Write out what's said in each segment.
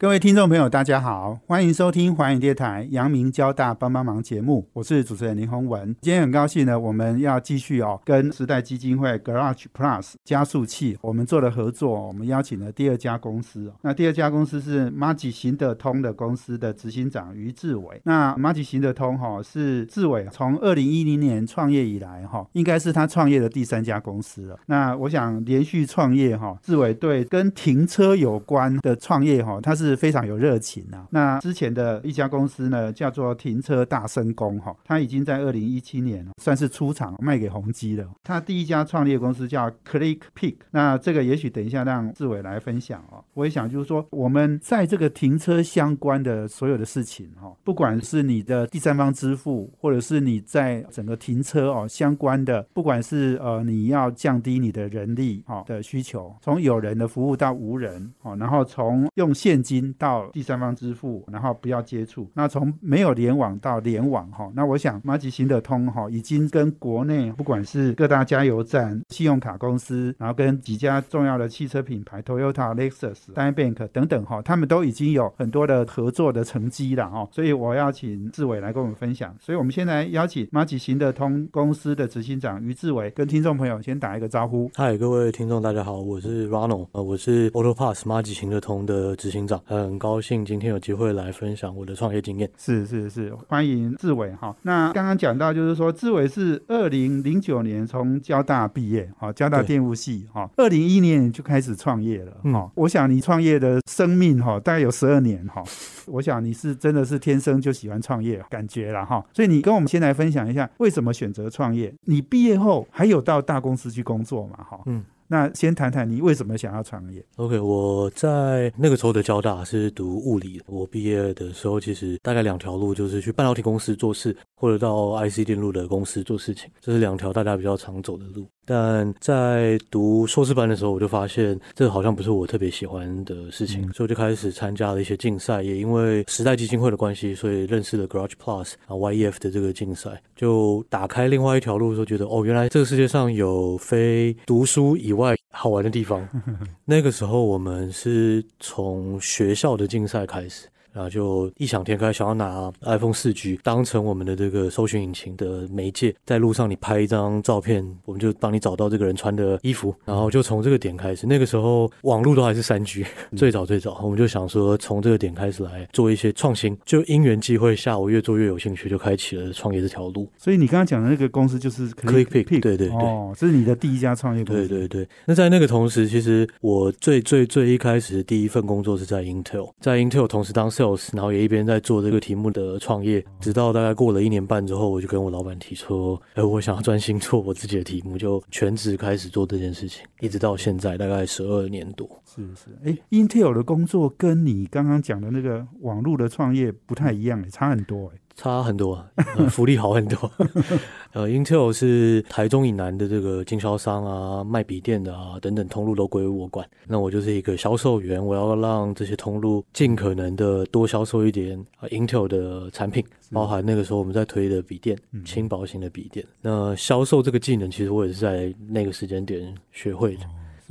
各位听众朋友，大家好，欢迎收听华影电台阳明交大帮帮忙节目，我是主持人林宏文。今天很高兴呢，我们要继续哦，跟时代基金会 Garage Plus 加速器我们做了合作，我们邀请了第二家公司哦。那第二家公司是 m a g i 行得通的公司的执行长于志伟。那 m a g i 行得通哈是志伟从二零一零年创业以来哈，应该是他创业的第三家公司了。那我想连续创业哈，志伟对跟停车有关的创业哈，他是。是非常有热情啊。那之前的一家公司呢，叫做停车大生工哈，他已经在二零一七年算是出厂卖给宏基了。他第一家创业公司叫 Click Pick，那这个也许等一下让志伟来分享哦。我也想就是说，我们在这个停车相关的所有的事情哈，不管是你的第三方支付，或者是你在整个停车哦相关的，不管是呃你要降低你的人力哈的需求，从有人的服务到无人哦，然后从用现金。到第三方支付，然后不要接触。那从没有联网到联网哈，那我想马吉行得通哈，已经跟国内不管是各大加油站、信用卡公司，然后跟几家重要的汽车品牌，Toyota、Lexus、d a n Bank 等等哈，他们都已经有很多的合作的成绩了哈。所以我要请志伟来跟我们分享。所以我们现在邀请马吉行得通公司的执行长于志伟跟听众朋友先打一个招呼。嗨，各位听众大家好，我是 Ronald，呃，我是 Auto Pass 马吉行得通的执行长。很高兴今天有机会来分享我的创业经验。是是是，欢迎志伟哈。那刚刚讲到就是说，志伟是二零零九年从交大毕业，哈，交大电务系，哈，二零一一年就开始创业了，哈。我想你创业的生命，哈，大概有十二年，哈。我想你是真的是天生就喜欢创业，感觉了，哈。所以你跟我们先来分享一下，为什么选择创业？你毕业后还有到大公司去工作嘛？哈，嗯。那先谈谈你为什么想要创业？OK，我在那个时候的交大是读物理。我毕业的时候，其实大概两条路，就是去半导体公司做事，或者到 IC 电路的公司做事情，这是两条大家比较常走的路。但在读硕士班的时候，我就发现这好像不是我特别喜欢的事情，所以我就开始参加了一些竞赛。也因为时代基金会的关系，所以认识了 Garage Plus 啊 YEF 的这个竞赛，就打开另外一条路，说觉得哦，原来这个世界上有非读书以外好玩的地方。那个时候我们是从学校的竞赛开始。然后就异想天开，想要拿 iPhone 四 G 当成我们的这个搜寻引擎的媒介，在路上你拍一张照片，我们就帮你找到这个人穿的衣服。然后就从这个点开始，那个时候网络都还是三 G，最早最早，我们就想说从这个点开始来做一些创新。就因缘际会下，我越做越有兴趣，就开启了创业这条路。所以你刚刚讲的那个公司就是 ClickPick，对对对，哦，这是你的第一家创业公司。对对对。那在那个同时，其实我最最最一开始的第一份工作是在 Intel，在 Intel 同时当 Sales。然后也一边在做这个题目的创业，直到大概过了一年半之后，我就跟我老板提出，哎，我想要专心做我自己的题目，就全职开始做这件事情，一直到现在大概十二年多。是是，哎，Intel 的工作跟你刚刚讲的那个网络的创业不太一样，哎，差很多，哎。差很多，福利好很多。呃，Intel 是台中以南的这个经销商啊，卖笔电的啊等等通路都归我管。那我就是一个销售员，我要让这些通路尽可能的多销售一点啊 Intel 的产品，包含那个时候我们在推的笔电，轻薄型的笔电。那销售这个技能，其实我也是在那个时间点学会的。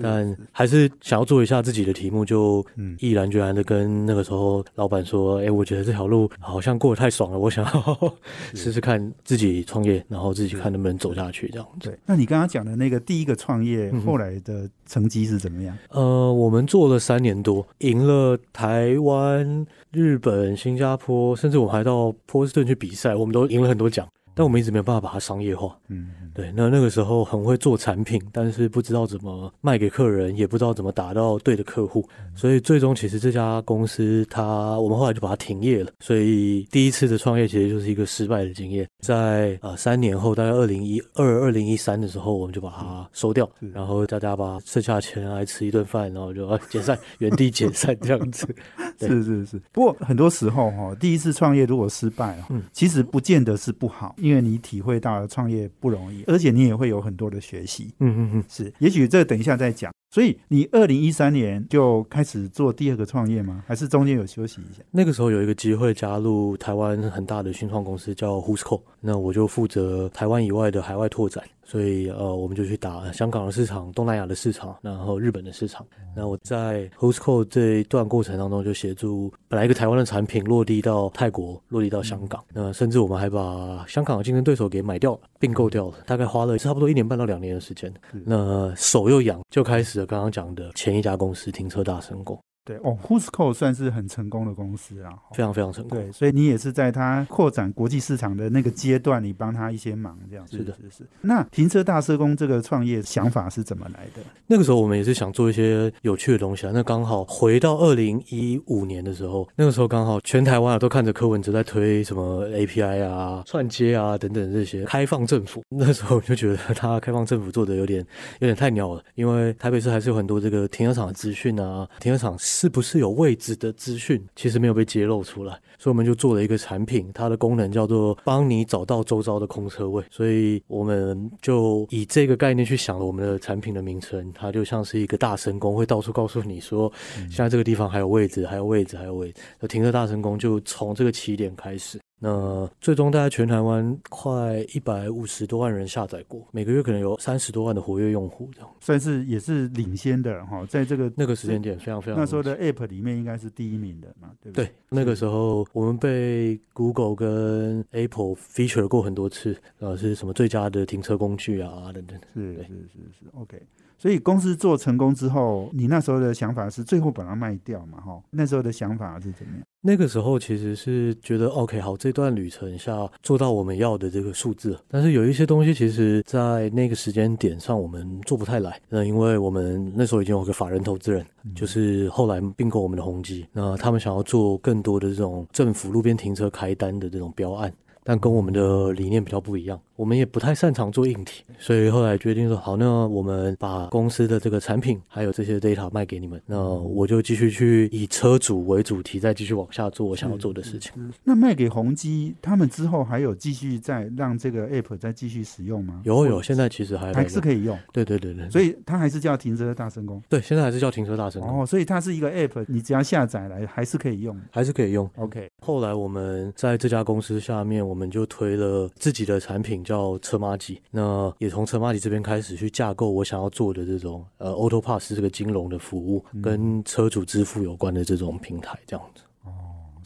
但还是想要做一下自己的题目，就毅然决然的跟那个时候老板说：“哎，我觉得这条路好像过得太爽了，我想要 试试看自己创业，然后自己看能不能走下去。”这样对。那你刚刚讲的那个第一个创业，后来的成绩是怎么样？呃，我们做了三年多，赢了台湾、日本、新加坡，甚至我还到波士顿去比赛，我们都赢了很多奖。但我们一直没有办法把它商业化。嗯，对。那那个时候很会做产品，但是不知道怎么卖给客人，也不知道怎么打到对的客户，所以最终其实这家公司它，我们后来就把它停业了。所以第一次的创业其实就是一个失败的经验。在呃三年后，大概二零一二、二零一三的时候，我们就把它收掉，然后大家把剩下的钱来吃一顿饭，然后就解散，原地解散这样子。是是是。不过很多时候哈，第一次创业如果失败，嗯，其实不见得是不好。因为你体会到了创业不容易，而且你也会有很多的学习。嗯嗯嗯，是，也许这等一下再讲。所以你二零一三年就开始做第二个创业吗？还是中间有休息一下？那个时候有一个机会加入台湾很大的新创公司叫 Who'sco，那我就负责台湾以外的海外拓展。所以呃，我们就去打香港的市场、东南亚的市场，然后日本的市场。那我在 Hostco 这一段过程当中，就协助本来一个台湾的产品落地到泰国，落地到香港。那甚至我们还把香港的竞争对手给买掉了、并购掉了，大概花了差不多一年半到两年的时间。那手又痒，就开始了刚刚讲的前一家公司停车大成功。对哦，Who'sco 算是很成功的公司啊，非常非常成功。对，所以你也是在它扩展国际市场的那个阶段，你帮他一些忙，这样是的，是是。那停车大社工这个创业想法是怎么来的？那个时候我们也是想做一些有趣的东西啊。那刚好回到二零一五年的时候，那个时候刚好全台湾啊都看着柯文哲在推什么 API 啊、串接啊等等这些开放政府。那时候我就觉得他开放政府做的有点有点太鸟了，因为台北市还是有很多这个停车场的资讯啊，停车场是不是有位？置的资讯其实没有被揭露出来，所以我们就做了一个产品，它的功能叫做帮你找到周遭的空车位，所以我们就以这个概念去想了我们的产品的名称，它就像是一个大神功，会到处告诉你说，现在这个地方还有位置，还有位置，还有位置。停车大神功就从这个起点开始。那最终大概全台湾快一百五十多万人下载过，每个月可能有三十多万的活跃用户，这样算是也是领先的哈，在这个那个时间点非常非常那时候的 App 里面应该是第一名的嘛，对不对？对，那个时候我们被 Google 跟 Apple feature 过很多次，呃，是什么最佳的停车工具啊等等，是是是是 OK。所以公司做成功之后，你那时候的想法是最后把它卖掉嘛？哈，那时候的想法是怎么样？那个时候其实是觉得 OK，好，这段旅程下做到我们要的这个数字，但是有一些东西其实在那个时间点上我们做不太来。那因为我们那时候已经有个法人投资人，就是后来并购我们的宏基，那他们想要做更多的这种政府路边停车开单的这种标案，但跟我们的理念比较不一样。我们也不太擅长做硬体，所以后来决定说好，那我们把公司的这个产品还有这些 data 卖给你们，那我就继续去以车主为主题，再继续往下做我想要做的事情。那卖给宏基，他们之后还有继续再让这个 app 再继续使用吗？有有，现在其实还还是可以用。对对对对，所以它还是叫停车大神功。对，现在还是叫停车大神功。哦，所以它是一个 app，你只要下载来还是可以用，还是可以用。OK。后来我们在这家公司下面，我们就推了自己的产品，叫车马吉。那也从车马吉这边开始去架构我想要做的这种呃，Auto Pass 这个金融的服务，跟车主支付有关的这种平台，这样子。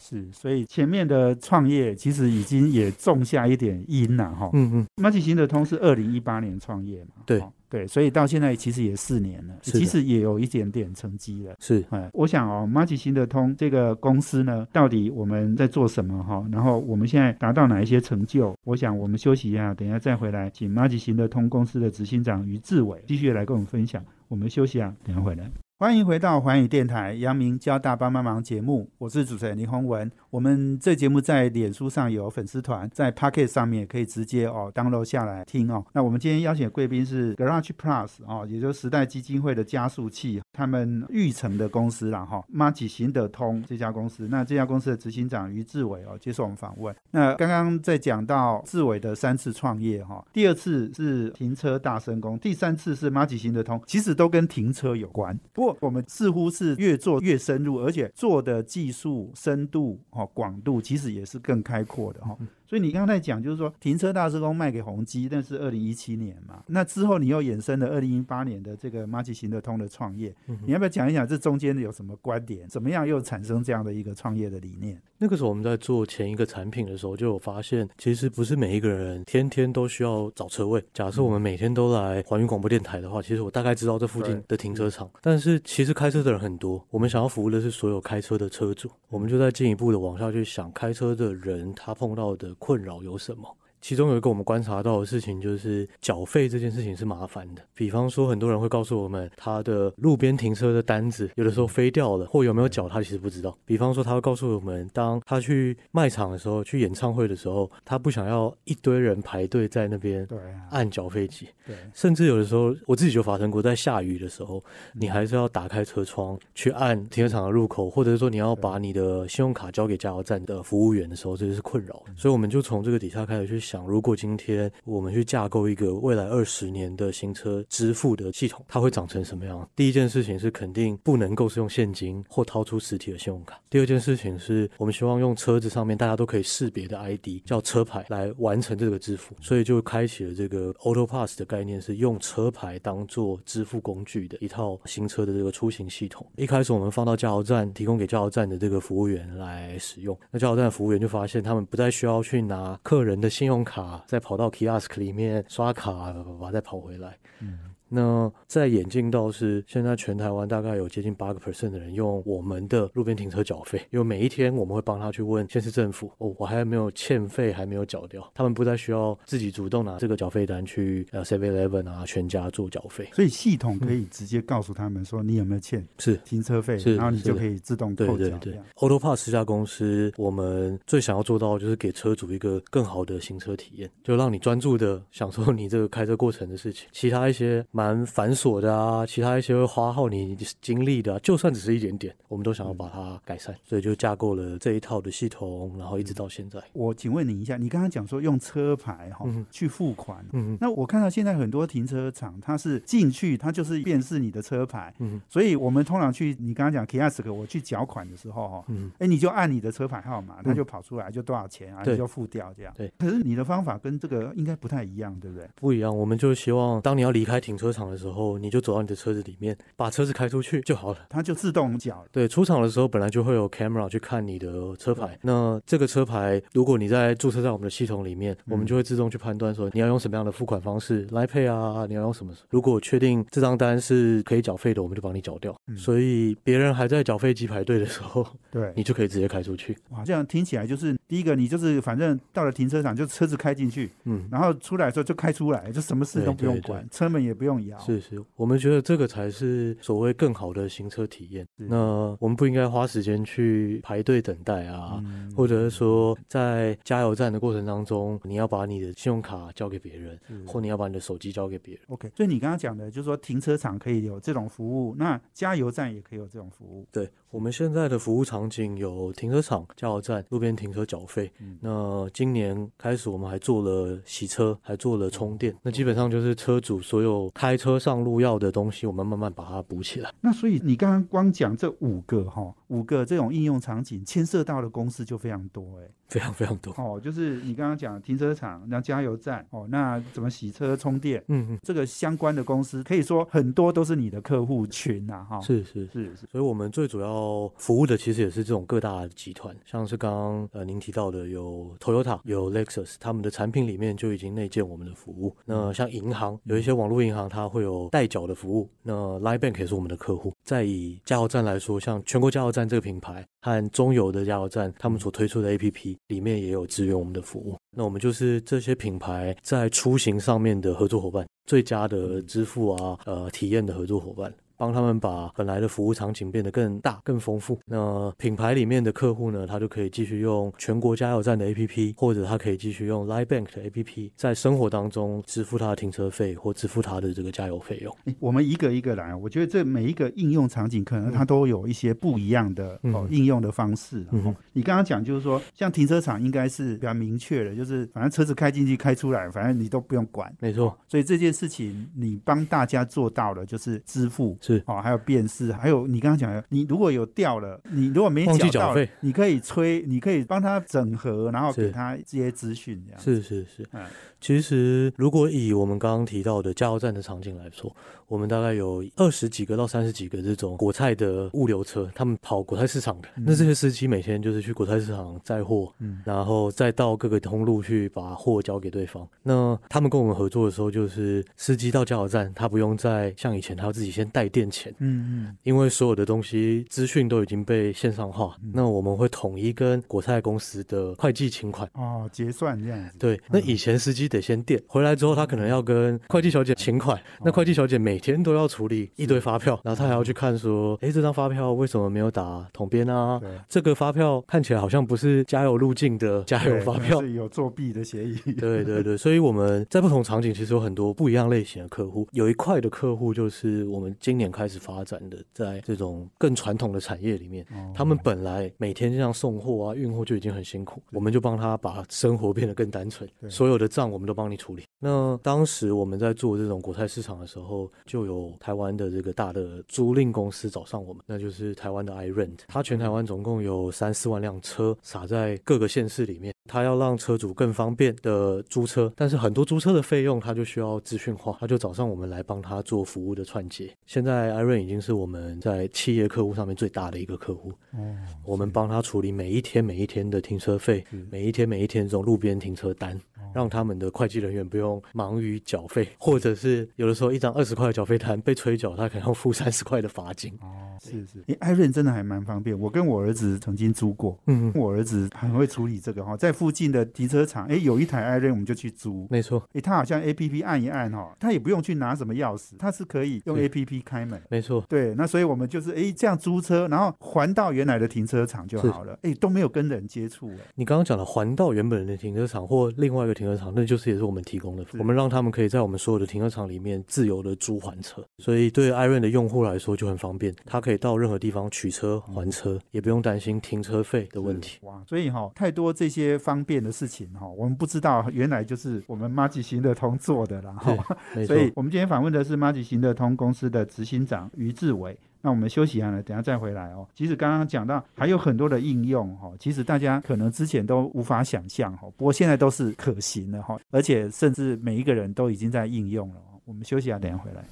哦，是，所以前面的创业其实已经也种下一点因了哈。嗯嗯，马吉行的通是二零一八年创业嘛？对。对，所以到现在其实也四年了，其实也有一点点成绩了。是，哎，我想哦，马吉行得通这个公司呢，到底我们在做什么哈？然后我们现在达到哪一些成就？我想我们休息一下，等一下再回来，请马吉行得通公司的执行长于志伟继续来跟我们分享。我们休息啊，等下回来。欢迎回到环宇电台杨明交大帮帮忙节目，我是主持人林宏文。我们这节目在脸书上有粉丝团，在 Pocket 上面也可以直接哦 download 下来听哦。那我们今天邀请的贵宾是 Garage Plus 哦，也就是时代基金会的加速器，他们育成的公司啦哈。马吉行得通这家公司，那这家公司的执行长于志伟哦接受我们访问。那刚刚在讲到志伟的三次创业哈，第二次是停车大升功，第三次是马吉行得通，其实都跟停车有关。不过我们似乎是越做越深入，而且做的技术深度、哈广度，其实也是更开阔的哈。所以你刚才讲，就是说停车大施工卖给宏基，那是二零一七年嘛。那之后你又衍生了二零一八年的这个马吉行得通的创业，你要不要讲一讲这中间有什么观点？怎么样又产生这样的一个创业的理念？那个时候我们在做前一个产品的时候，就有发现，其实不是每一个人天天都需要找车位。假设我们每天都来环宇广播电台的话，其实我大概知道这附近的停车场。但是其实开车的人很多，我们想要服务的是所有开车的车主。我们就在进一步的往下去想，开车的人他碰到的困扰有什么？其中有一个我们观察到的事情，就是缴费这件事情是麻烦的。比方说，很多人会告诉我们，他的路边停车的单子有的时候飞掉了，或有没有缴，他其实不知道。比方说，他会告诉我们，当他去卖场的时候，去演唱会的时候，他不想要一堆人排队在那边按缴费机。对，甚至有的时候，我自己就发生过，在下雨的时候，你还是要打开车窗去按停车场的入口，或者是说你要把你的信用卡交给加油站的服务员的时候，这就是困扰。所以我们就从这个底下开始去。想，如果今天我们去架构一个未来二十年的行车支付的系统，它会长成什么样？第一件事情是肯定不能够是用现金或掏出实体的信用卡。第二件事情是我们希望用车子上面大家都可以识别的 ID 叫车牌来完成这个支付，所以就开启了这个 Auto Pass 的概念，是用车牌当做支付工具的一套新车的这个出行系统。一开始我们放到加油站，提供给加油站的这个服务员来使用。那加油站的服务员就发现，他们不再需要去拿客人的信用卡，再跑到 Kiosk 里面刷卡，完再跑回来。嗯。那在眼镜到是，现在全台湾大概有接近八个 percent 的人用我们的路边停车缴费，因为每一天我们会帮他去问县市政府，哦，我还没有欠费，还没有缴掉，他们不再需要自己主动拿这个缴费单去呃 Seven Eleven 啊全家做缴费，所以系统可以直接告诉他们说你有没有欠是。停车费，然后你就可以自动扣缴。对 Auto Pass 这家公司，我们最想要做到就是给车主一个更好的行车体验，就让你专注的享受你这个开车过程的事情，其他一些蛮繁琐。的啊，其他一些会花耗你精力的，就算只是一点点，我们都想要把它改善，所以就架构了这一套的系统，然后一直到现在。我请问你一下，你刚刚讲说用车牌哈去付款，嗯，那我看到现在很多停车场，它是进去它就是辨识你的车牌，嗯，所以我们通常去你刚刚讲 kiosk，我去缴款的时候哈，嗯，哎，你就按你的车牌号码，它就跑出来就多少钱啊，你就付掉这样。对，可是你的方法跟这个应该不太一样，对不对？不一样，我们就希望当你要离开停车场的时候，你就走到你的车子里面，把车子开出去就好了，它就自动缴了。对，出厂的时候本来就会有 camera 去看你的车牌。那这个车牌，如果你在注册在我们的系统里面，我们就会自动去判断说你要用什么样的付款方式来配啊，你要用什么？如果确定这张单是可以缴费的，我们就帮你缴掉。所以别人还在缴费机排队的时候，对 你就可以直接开出去。哇，这样听起来就是第一个，你就是反正到了停车场就车子开进去，嗯，然后出来的时候就开出来，就什么事都不用管，车门也不用摇。是是，我们觉得。这个才是所谓更好的行车体验。那我们不应该花时间去排队等待啊，或者是说在加油站的过程当中，你要把你的信用卡交给别人，或你要把你的手机交给别人。OK，所以你刚刚讲的就是说停车场可以有这种服务，那加油站也可以有这种服务。对我们现在的服务场景有停车场、加油站、路边停车缴费。嗯那今年开始我们还做了洗车，还做了充电。那基本上就是车主所有开车上路要的东西。我们慢慢把它补起来。那所以你刚刚光讲这五个哈，五个这种应用场景，牵涉到的公司就非常多哎。非常非常多哦，就是你刚刚讲停车场，那加油站哦，那怎么洗车充电？嗯嗯，这个相关的公司可以说很多都是你的客户群呐，哈。是是是是，所以我们最主要服务的其实也是这种各大集团，像是刚刚呃您提到的有 Toyota、有 Lexus，他们的产品里面就已经内建我们的服务。那像银行有一些网络银行，它会有代缴的服务。那 Line Bank 也是我们的客户。再以加油站来说，像全国加油站这个品牌和中油的加油站，他们所推出的 APP。里面也有支援我们的服务，那我们就是这些品牌在出行上面的合作伙伴，最佳的支付啊，呃，体验的合作伙伴。帮他们把本来的服务场景变得更大、更丰富。那品牌里面的客户呢，他就可以继续用全国加油站的 APP，或者他可以继续用 Line Bank 的 APP，在生活当中支付他的停车费或支付他的这个加油费用。我们一个一个来，我觉得这每一个应用场景可能它都有一些不一样的哦应用的方式。你刚刚讲就是说，像停车场应该是比较明确的，就是反正车子开进去、开出来，反正你都不用管。没错。所以这件事情你帮大家做到了，就是支付。哦，还有辨识，还有你刚刚讲的，你如果有掉了，你如果没缴到，你可以催，你可以帮他整合，然后给他这些资讯，这样是是是。嗯，其实如果以我们刚刚提到的加油站的场景来说，我们大概有二十几个到三十几个这种果菜的物流车，他们跑果菜市场的，那这些司机每天就是去果菜市场载货，嗯，然后再到各个通路去把货交给对方。那他们跟我们合作的时候，就是司机到加油站，他不用再像以前，他要自己先带电钱。嗯嗯，因为所有的东西资讯都已经被线上化，那我们会统一跟国泰公司的会计请款哦，结算这样子。对，那以前司机得先垫回来之后，他可能要跟会计小姐请款，那会计小姐每天都要处理一堆发票，然后他还要去看说，哎，这张发票为什么没有打统编啊？这个发票看起来好像不是加油路径的加油发票，是有作弊的嫌疑。对对对，所以我们在不同场景其实有很多不一样类型的客户，有一块的客户就是我们今年。年开始发展的，在这种更传统的产业里面，哦他们本来每天这样送货啊、运货就已经很辛苦，我们就帮他把生活变得更单纯，所有的账我们都帮你处理。那当时我们在做这种国泰市场的时候，就有台湾的这个大的租赁公司找上我们，那就是台湾的 iRent，它全台湾总共有三四万辆车撒在各个县市里面，它要让车主更方便的租车，但是很多租车的费用它就需要资讯化，他就找上我们来帮他做服务的串接。现在 iRent 已经是我们在企业客户上面最大的一个客户，哦，我们帮他处理每一天每一天的停车费，每一天每一天这种路边停车单，让他们的会计人员不用忙于缴费，或者是有的时候一张二十块的缴费单被催缴，他可能要付三十块的罚金。哦，是是，诶，艾润真的还蛮方便。我跟我儿子曾经租过，嗯，我儿子很会处理这个哈，在附近的停车场，诶，有一台艾润我们就去租。没错，诶，他好像 A P P 按一按哈，他也不用去拿什么钥匙，他是可以用 A P P 开门。没错。对，那所以我们就是诶这样租车，然后还到原来的停车场就好了，诶都没有跟人接触，诶你刚刚讲的还到原本的停车场或另外一个停车场，那就是也是我们提供的，我们让他们可以在我们所有的停车场里面自由的租还车，所以对 iRent 的用户来说就很方便，他可以到任何地方取车还车，也不用担心停车费的问题。哇，所以哈、太多这些方便的事情哈、我们不知道原来就是我们马吉行得通做的啦哈。所，以我们今天访问的是马吉行得通公司的执行长于志伟。那我们休息一下呢，等下再回来哦。其实刚刚讲到还有很多的应用哈，其实大家可能之前都无法想象哈，不过现在都是可行的哈，而且甚至每一个人都已经在应用了。我们休息一下，等下回来。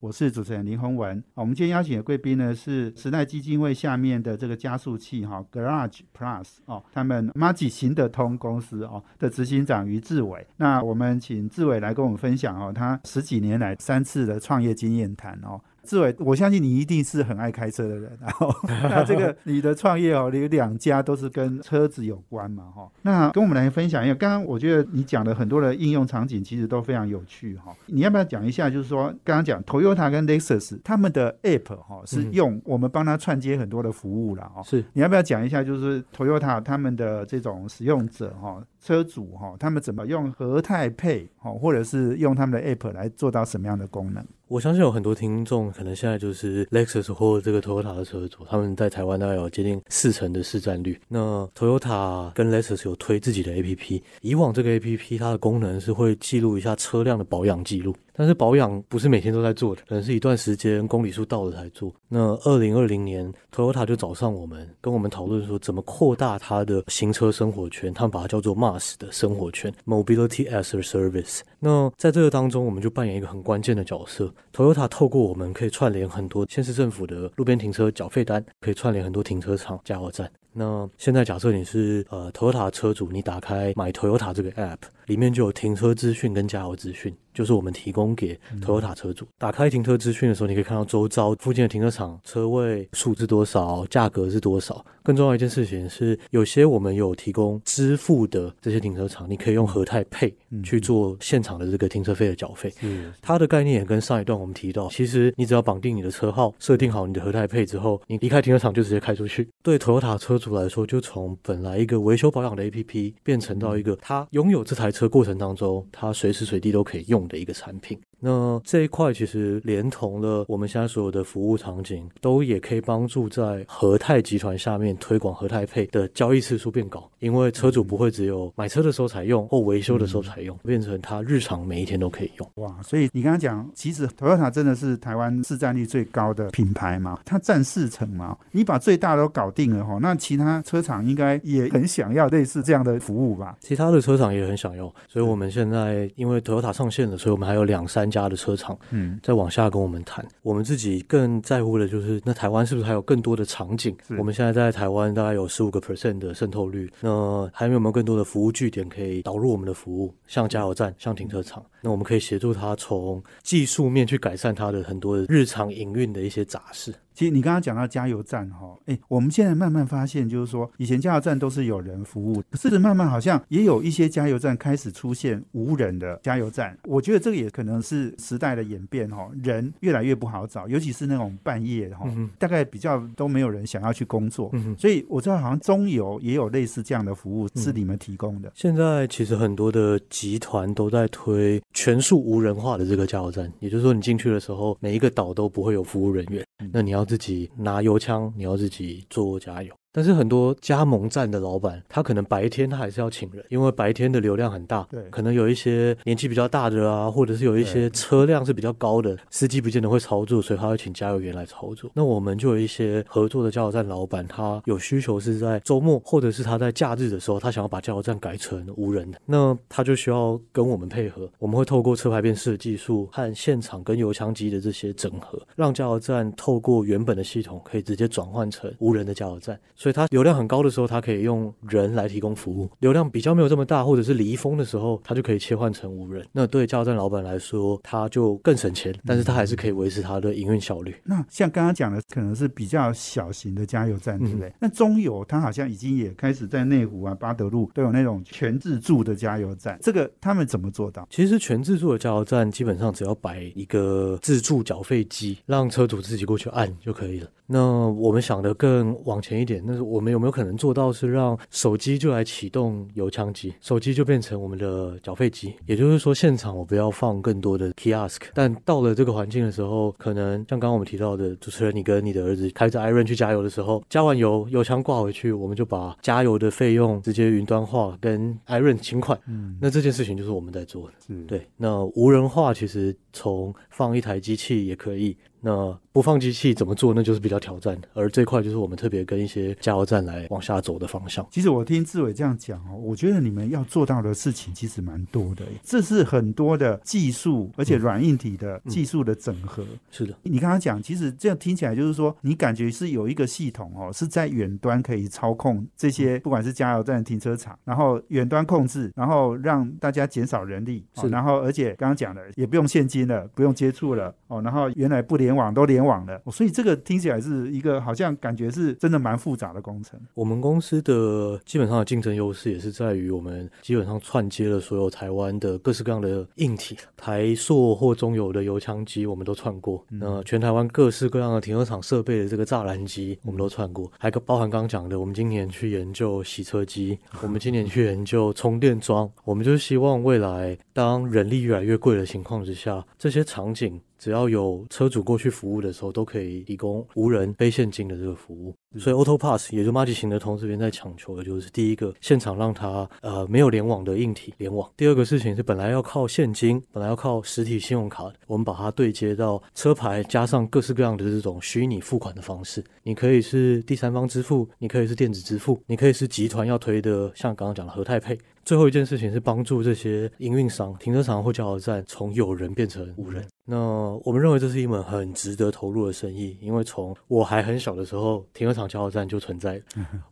我是主持人林宏文。我们今天邀请的贵宾呢是时代基金会下面的这个加速器哈，Garage Plus 哦，他们 Magi 行得通公司哦的执行长于志伟。那我们请志伟来跟我们分享哦，他十几年来三次的创业经验谈哦。志伟，我相信你一定是很爱开车的人，然 后那这个你的创业哦，你有两家都是跟车子有关嘛，哈。那跟我们来分享一下，刚刚我觉得你讲的很多的应用场景其实都非常有趣哈。你要不要讲一下，就是说刚刚讲 Toyota 跟 Lexus 他们的 App 哈是嗯用我们帮他串接很多的服务了，哦。是你要不要讲一下，就是 Toyota 他们的这种使用者哈，车主哈，他们怎么用和泰配哈，或者是用他们的 App 来做到什么样的功能？我相信有很多听众可能现在就是 Lexus 或这个 Toyota 的车主，他们在台湾大概有接近四成的市占率。那 Toyota 跟 Lexus 有推自己的 APP，以往这个 APP 它的功能是会记录一下车辆的保养记录。但是保养不是每天都在做的，可能是一段时间公里数到了才做。那二零二零年，Toyota 就找上我们，跟我们讨论说怎么扩大它的行车生活圈，他们把它叫做 MAS 的生活圈 （Mobility as a Service）。那在这个当中，我们就扮演一个很关键的角色。Toyota 透过我们可以串联很多县市政府的路边停车缴费单，可以串联很多停车场、加油站。那现在假设你是呃 Toyota 车主，你打开买 Toyota 这个 App，里面就有停车资讯跟加油资讯，就是我们提供给 Toyota 车主。打开停车资讯的时候，你可以看到周遭附近的停车场车位数是多少，价格是多少。更重要一件事情是，有些我们有提供支付的这些停车场，你可以用和泰 Pay 去做现场的这个停车费的缴费。嗯它的概念也跟上一段我们提到，其实你只要绑定你的车号，设定好你的和泰配之后，你离开停车场就直接开出去。对 Toyota 车主来说，就从本来一个维修保养的 APP 变成到一个他拥有这台车过程当中，他随时随地都可以用的一个产品。那这一块其实连同了我们现在所有的服务场景，都也可以帮助在和泰集团下面推广和泰配的交易次数变高，因为车主不会只有买车的时候才用或维修的时候才用，变成他日常每一天都可以用。哇，所以你刚刚讲，其实 Toyota 真的是台湾市占率最高的品牌嘛，它占四成嘛，你把最大的都搞定了哈，那其他车厂应该也很想要类似这样的服务吧？其他的车厂也很想要，所以我们现在因为 Toyota 上线了，所以我们还有两三家的车厂嗯，再往下跟我们谈。我们自己更在乎的就是，那台湾是不是还有更多的场景？我们现在在台湾大概有十五个 percent 的渗透率，那还有没有更多的服务据点可以导入我们的服务？像加油站、像停车场，那我们可以协助他从技术面去改善他的很多的日常营运的一些杂事。其实你刚刚讲到加油站哈，哎，我们现在慢慢发现，就是说以前加油站都是有人服务，可是慢慢好像也有一些加油站开始出现无人的加油站。我觉得这个也可能是时代的演变哈，人越来越不好找，尤其是那种半夜哈，大概比较都没有人想要去工作，所以我知道好像中油也有类似这样的服务是你们提供的。现在其实很多的集团都在推全数无人化的这个加油站，也就是说你进去的时候，每一个岛都不会有服务人员，那你要自己拿油枪，你要自己做加油。但是很多加盟站的老板，他可能白天他还是要请人，因为白天的流量很大，对，可能有一些年纪比较大的啊，或者是有一些车辆是比较高的，司机不见得会操作，所以他会请加油员来操作。那我们就有一些合作的加油站老板，他有需求是在周末或者是他在假日的时候，他想要把加油站改成无人的，那他就需要跟我们配合，我们会透过车牌辨识的技术和现场跟油枪机的这些整合，让加油站透过原本的系统可以直接转换成无人的加油站，所以它流量很高。的时候，它可以用人来提供服务；流量比较没有这么大，或者是离峰的时候，它就可以切换成无人。那对加油站老板来说，他就更省钱，但是他还是可以维持他的营运效率。那像刚刚讲的，可能是比较小型的加油站，对不对？那中油它好像已经也开始在内湖啊、巴德路都有那种全自助的加油站。这个他们怎么做到？其实全自助的加油站基本上只要摆一个自助缴费机，让车主自己过去按就可以了。那我们想的更往前一点，那是我们有没有可能做到是让手机就来启动油枪机，手机就变成我们的缴费机？也就是说，现场我不要放更多的 kiosk，但到了这个环境的时候，可能像刚刚我们提到的，主持人你跟你的儿子开着 iron 去加油的时候，加完油，油枪挂回去，我们就把加油的费用直接云端化，跟 iron 请款。嗯，那这件事情就是我们在做的。嗯对。那无人化其实从放一台机器也可以。那不放机器怎么做？那就是比较挑战的。而这块就是我们特别跟一些加油站来往下走的方向。其实我听志伟这样讲哦，我觉得你们要做到的事情其实蛮多的。这是很多的技术，而且软硬体的技术的整合。是的，你刚刚讲，其实这样听起来就是说，你感觉是有一个系统哦，是在远端可以操控这些，不管是加油站、停车场，然后远端控制，然后让大家减少人力。是，然后而且刚刚讲的也不用现金了，不用接触了哦。然后原来不。联网都联网了，所以这个听起来是一个好像感觉是真的蛮复杂的工程。我们公司的基本上的竞争优势也是在于我们基本上串接了所有台湾的各式各样的硬体，台塑或中油的油枪机我们都串过。那全台湾各式各样的停车场设备的这个栅栏机我们都串过，还包含刚刚讲的，我们今年去研究洗车机，我们今年去研究充电桩，我们就是希望未来当人力越来越贵的情况之下，这些场景。只要有车主过去服务的时候，都可以提供无人非现金的这个服务。所以 Auto Pass 也就马吉行的同这边在强求的就是第一个，现场让他呃没有联网的硬体联网。第二个事情是本来要靠现金，本来要靠实体信用卡，我们把它对接到车牌，加上各式各样的这种虚拟付款的方式。你可以是第三方支付，你可以是电子支付，你可以是集团要推的，像刚刚讲的和泰配。最后一件事情是帮助这些营运商、停车场或加油站从有人变成无人。那我们认为这是一门很值得投入的生意，因为从我还很小的时候，停车场加油站就存在。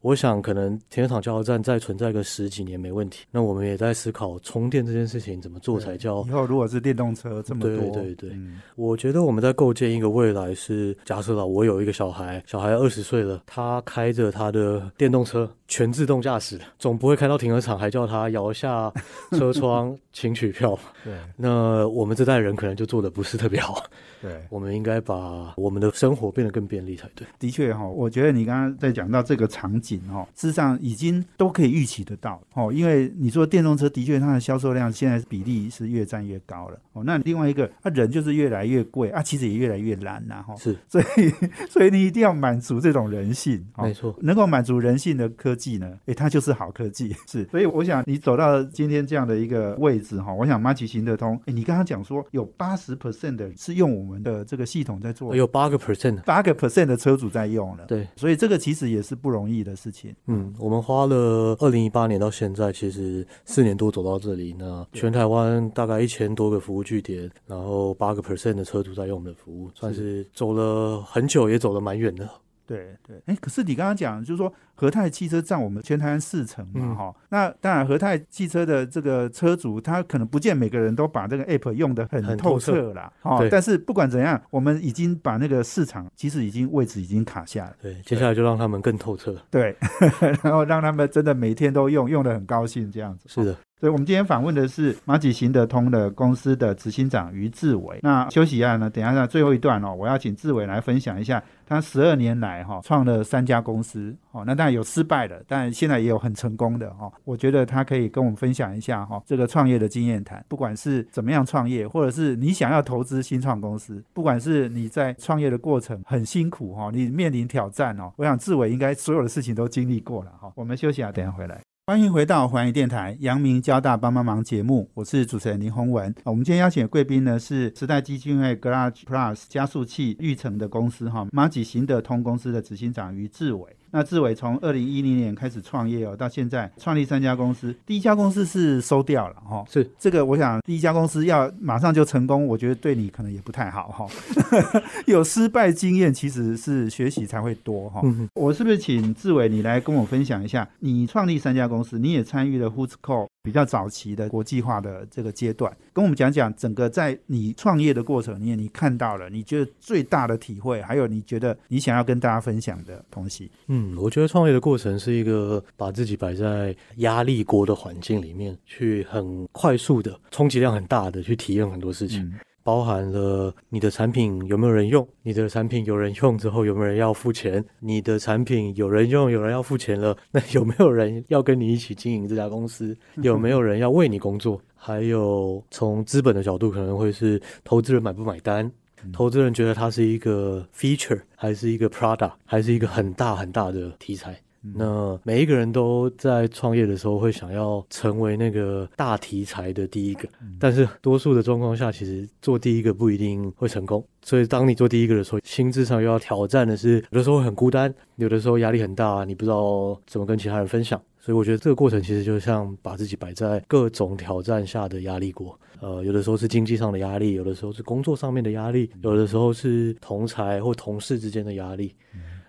我想可能停车场加油站再存在个十几年没问题。那我们也在思考充电这件事情怎么做才叫以后如果是电动车这么多。对对对，我觉得我们在构建一个未来是假设了我有一个小孩，小孩二十岁了，他开着他的电动车。全自动驾驶的，总不会开到停车场还叫他摇下 车窗请取票。对，那我们这代人可能就做的不是特别好。对，我们应该把我们的生活变得更便利才对。的确哈，我觉得你刚刚在讲到这个场景哈，事实上已经都可以预期得到哦。因为你说电动车的确它的销售量现在比例是越占越高了哦。那另外一个，它人就是越来越贵啊，其实也越来越难呐哈。是，所以所以你一定要满足这种人性，没错，能够满足人性的科技呢，哎，它就是好科技。是，所以我想你走到今天这样的一个位置哈，我想马奇行得通。哎，你刚刚讲说有八十 percent 的是用我们的这个系统在做，有八个 percent，八个 percent 的车主在用了。对，所以这个其实也是不容易的事情。嗯，我们花了二零一八年到现在，其实四年多走到这里。那全台湾大概一千多个服务据点，然后八个 percent 的车主在用我们的服务，算是走了很久，也走了蛮远的。对对，哎，可是你刚刚讲，就是说和泰汽车占我们全台湾四成嘛，嗯。哈、那当然和泰汽车的这个车主，他可能不见每个人都把这个 app 用的很透彻。彻啦，哦，但是不管怎样，我们已经把那个市场其实已经位置已经卡下了，对，接下来就让他们更透彻。对，然后让他们真的每天都用，用的很高兴这样子。是的，所以，我们今天访问的是马吉行得通的公司的执行长于志伟。那休息一下呢，等一下呢最后一段哦，我要请志伟来分享一下他十二年来哈、创了三家公司。哦，那当有失败的，但现在也有很成功的哈、我觉得他可以跟我们分享一下哈、这个创业的经验谈，不管是怎么样创业，或者是你想要投资新创公司，不管是你在创业的过程很辛苦哈、你面临挑战哦，我想志伟应该所有的事情都经历过了哈、我们休息啊，等下回来。欢迎回到环宇电台阳明交大帮帮忙节目，我是主持人林宏文。我们今天邀请的贵宾呢是时代基金会 Garage Plus 加速器育成的公司哈，马吉行得通公司的执行长于志伟。那志伟从二零一零年开始创业哦，到现在创立三家公司，第一家公司是收掉了哈。是这个，我想第一家公司要马上就成功，我觉得对你可能也不太好哈。有失败经验其实是学习才会多哈。嗯，我是不是请志伟你来跟我分享一下，你创立三家公司，你也参与了 Who's Call 比较早期的国际化的这个阶段，跟我们讲讲整个在你创业的过程里面，你看到了你觉得最大的体会，还有你觉得你想要跟大家分享的东西。嗯，我觉得创业的过程是一个把自己摆在压力锅的环境里面，去很快速的、充其量很大的去体验很多事情。嗯包含了你的产品有没有人用，你的产品有人用之后有没有人要付钱，你的产品有人用，有人要付钱了，那有没有人要跟你一起经营这家公司？有没有人要为你工作？还有从资本的角度，可能会是投资人买不买单，投资人觉得它是一个 feature，还是一个 product，还是一个很大很大的题材。那每一个人都在创业的时候会想要成为那个大题材的第一个，但是多数的状况下，其实做第一个不一定会成功。所以当你做第一个的时候，心智上又要挑战的是，有的时候会很孤单，有的时候压力很大，你不知道怎么跟其他人分享。所以我觉得这个过程其实就像把自己摆在各种挑战下的压力锅。呃，有的时候是经济上的压力，有的时候是工作上面的压力，有的时候是同才或同事之间的压力。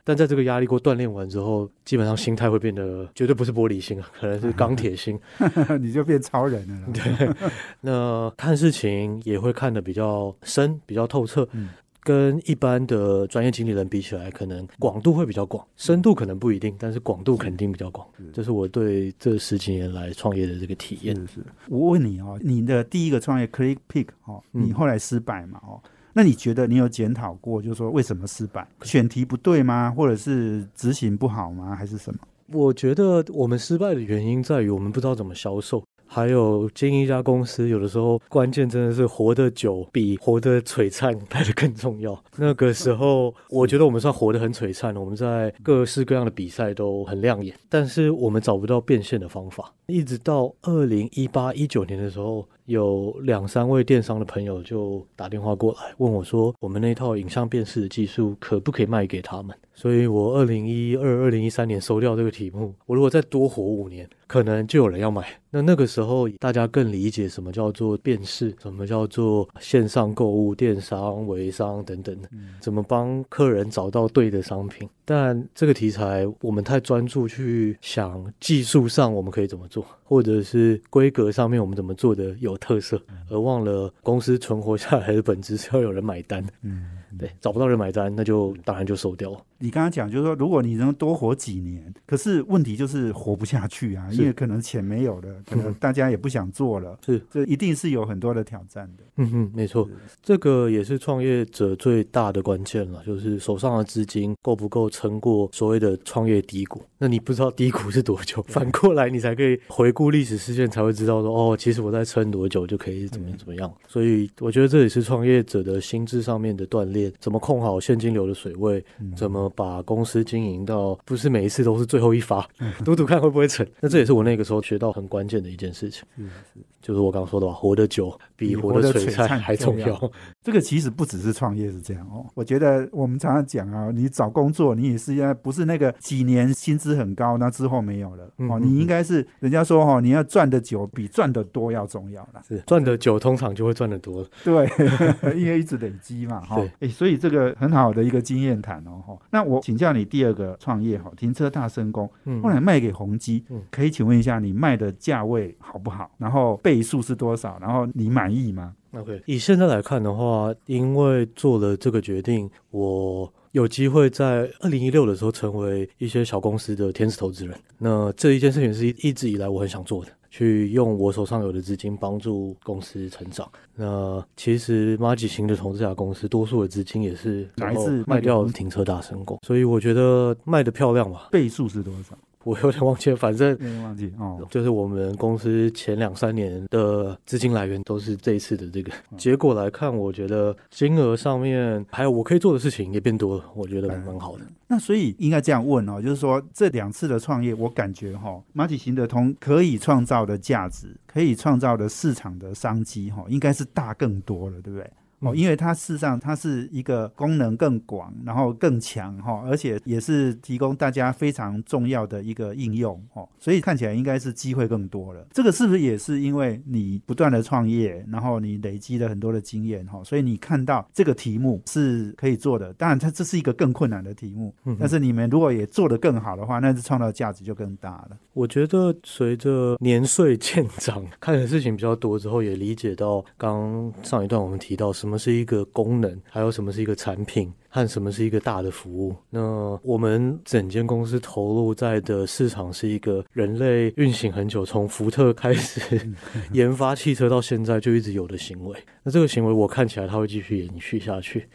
但在这个压力锅锻炼完之后，基本上心态会变得绝对不是玻璃心啊，可能是钢铁心。你就变超人了。对，那看事情也会看得比较深、比较透彻。嗯跟一般的专业经理人比起来，可能广度会比较广，深度可能不一定，但是广度肯定比较广。这是我对这十几年来创业的这个体验。是是，我问你哦，你的第一个创业 Click Pick 哦，嗯你后来失败嘛哦，那你觉得你有检讨过，就是说为什么失败？选题不对吗？或者是执行不好吗？还是什么？我觉得我们失败的原因在于我们不知道怎么销售。还有经营一家公司，有的时候关键真的是活得久比活得璀璨来的更重要。那个时候，我觉得我们算活得很璀璨，我们在各式各样的比赛都很亮眼，但是我们找不到变现的方法。一直到二零一八一九年的时候，有两三位电商的朋友就打电话过来问我说，我们那套影像辨识的技术可不可以卖给他们？所以我二零一二、二零一三年收掉这个题目。我如果再多活五年，可能就有人要买。那那个时候，大家更理解什么叫做辨识，什么叫做线上购物、电商、微商等等的，怎么帮客人找到对的商品。但这个题材，我们太专注去想技术上我们可以怎么做，或者是规格上面我们怎么做的有特色，而忘了公司存活下来的本质是要有人买单。嗯，对，找不到人买单，那就当然就收掉了。你刚刚讲就是说，如果你能多活几年，可是问题就是活不下去啊，因为可能钱没有了，可能大家也不想做了，是，这一定是有很多的挑战的。嗯哼，没错，这个也是创业者最大的关键了，就是手上的资金够不够撑过所谓的创业低谷。那你不知道低谷是多久，反过来你才可以回顾历史事件，才会知道说，哦，其实我在撑多久就可以怎么怎么样。所以我觉得这也是创业者的心智上面的锻炼，怎么控好现金流的水位，怎么把公司经营到不是每一次都是最后一发，赌赌看会不会成。那这也是我那个时候学到很关键的一件事情。是是，就是我刚刚说的吧，活得久比活得璀璨还重要。这个其实不只是创业是这样哦。我觉得我们常常讲啊，你找工作，你也是要不是那个几年薪资很高，那之后没有了哦，嗯你应该是人家说哦，你要赚的久比赚的多要重要啦。是赚的久，通常就会赚的多。对，因为一直累积嘛，哈、所以这个很好的一个经验谈哦。哈，那我请教你第二个创业哈，停车大升工，嗯后来卖给宏基，嗯可以请问一下你卖的价位好不好？然后倍数是多少？然后你满意吗？OK，以现在来看的话，因为做了这个决定，我有机会在二零一六的时候成为一些小公司的天使投资人。那这一件事情是一一直以来我很想做的，去用我手上有的资金帮助公司成长。那其实马吉型的投资家公司，多数的资金也是来自卖掉停车大成功，所以我觉得卖的漂亮吧。倍数是多少？我有点忘记了，反正忘记哦。就是我们公司前两三年的资金来源都是这一次的这个结果来看，我觉得金额上面还有我可以做的事情也变多了，我觉得蛮好的。那所以应该这样问哦，就是说这两次的创业，我感觉哈、马体行得通可以创造的价值，可以创造的市场的商机哈、应该是大更多了，对不对？哦，嗯因为它事实上它是一个功能更广，然后更强哈、而且也是提供大家非常重要的一个应用哦，所以看起来应该是机会更多了。这个是不是也是因为你不断的创业，然后你累积了很多的经验哈、所以你看到这个题目是可以做的。当然，它这是一个更困难的题目，嗯但是你们如果也做得更好的话，那是创造价值就更大了。我觉得随着年岁渐长，看的事情比较多之后，也理解到刚上一段我们提到什么是一个功能，还有什么是一个产品。和什么是一个大的服务？那我们整间公司投入在的市场是一个人类运行很久，从福特开始 研发汽车到现在就一直有的行为。那这个行为我看起来它会继续延续下去。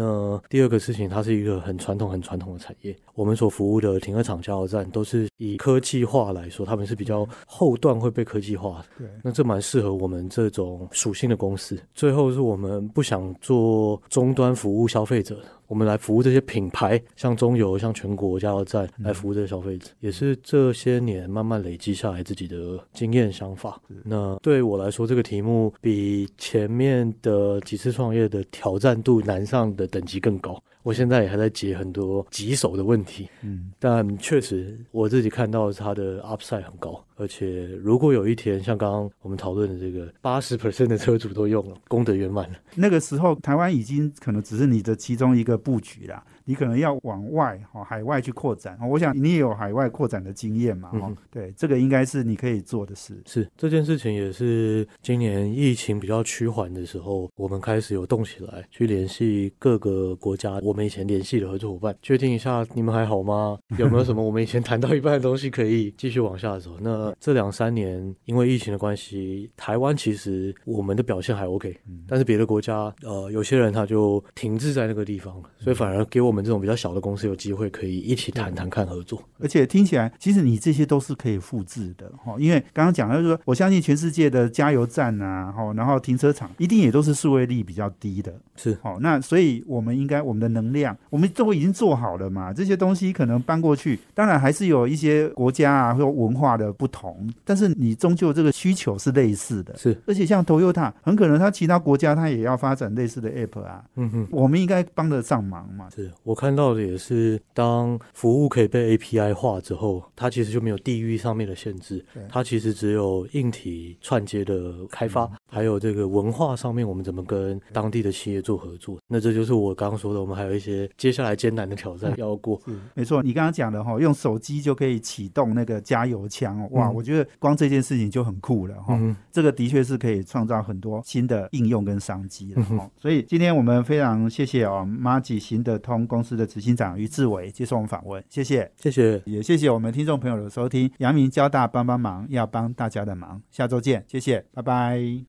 那第二个事情，它是一个很传统、很传统的产业。我们所服务的停车场、加油站都是以科技化来说，他们是比较后段会被科技化的。对，那这蛮适合我们这种属性的公司。最后是我们不想做终端服务消费者的，我们来服务这些品牌，像中油、像全国加油站来服务这些消费者，也是这些年慢慢累积下来自己的经验想法。那对我来说，这个题目比前面的几次创业的挑战度难上的等级更高。我现在也还在解很多棘手的问题，嗯，但确实我自己看到它的 upside 很高，而且如果有一天像刚刚我们讨论的这个八十 percent 的车主都用了，功德圆满了。那个时候台湾已经可能只是你的其中一个布局啦，你可能要往外哈海外去扩展。我想你也有海外扩展的经验嘛，哈、嗯对，这个应该是你可以做的事。是这件事情也是今年疫情比较趋缓的时候，我们开始有动起来，去联系各个国家我们以前联系的合作伙伴，确定一下你们还好吗？有没有什么我们以前 谈到一半的东西可以继续往下走？那这两三年因为疫情的关系，台湾其实我们的表现还 OK，但是别的国家呃有些人他就停滞在那个地方了，所以反而给我们这种比较小的公司有机会可以一起谈谈看合作。而且听起来，其实你这些都是可以复制的哈，因为刚刚讲了就是说，我相信全世界的加油站啊，哈，然后停车场一定也都是数位率比较低的，是好，那所以我们应该我们的能量，我们都已经做好了嘛，这些东西可能搬过去，当然还是有一些国家啊或文化的不同，但是你终究这个需求是类似的，是，而且像 Toyota，很可能它其他国家它也要发展类似的 app 啊，嗯哼。我们应该帮得上忙嘛。是我看到的也是，当服务可以被 API 化之后，它其实就没有地域上面的限制对，它其实只有硬体串接的开发，还有这个文化上面我们怎么跟当地的企业做合作。那这就是我刚刚说的，我们还有一些接下来艰难的挑战要过。是没错，你刚刚讲的哈，用手机就可以启动那个加油枪哦，哇，嗯我觉得光这件事情就很酷了哈。嗯，这个的确是可以创造很多新的应用跟商机了哈。所以今天我们非常谢谢哦，马吉行得通公司的执行长于志伟接受我们访问，谢谢，谢谢。也谢谢我们听众朋友的收听。阳明交大帮帮忙，要帮大家的忙，下周见，谢谢，拜拜。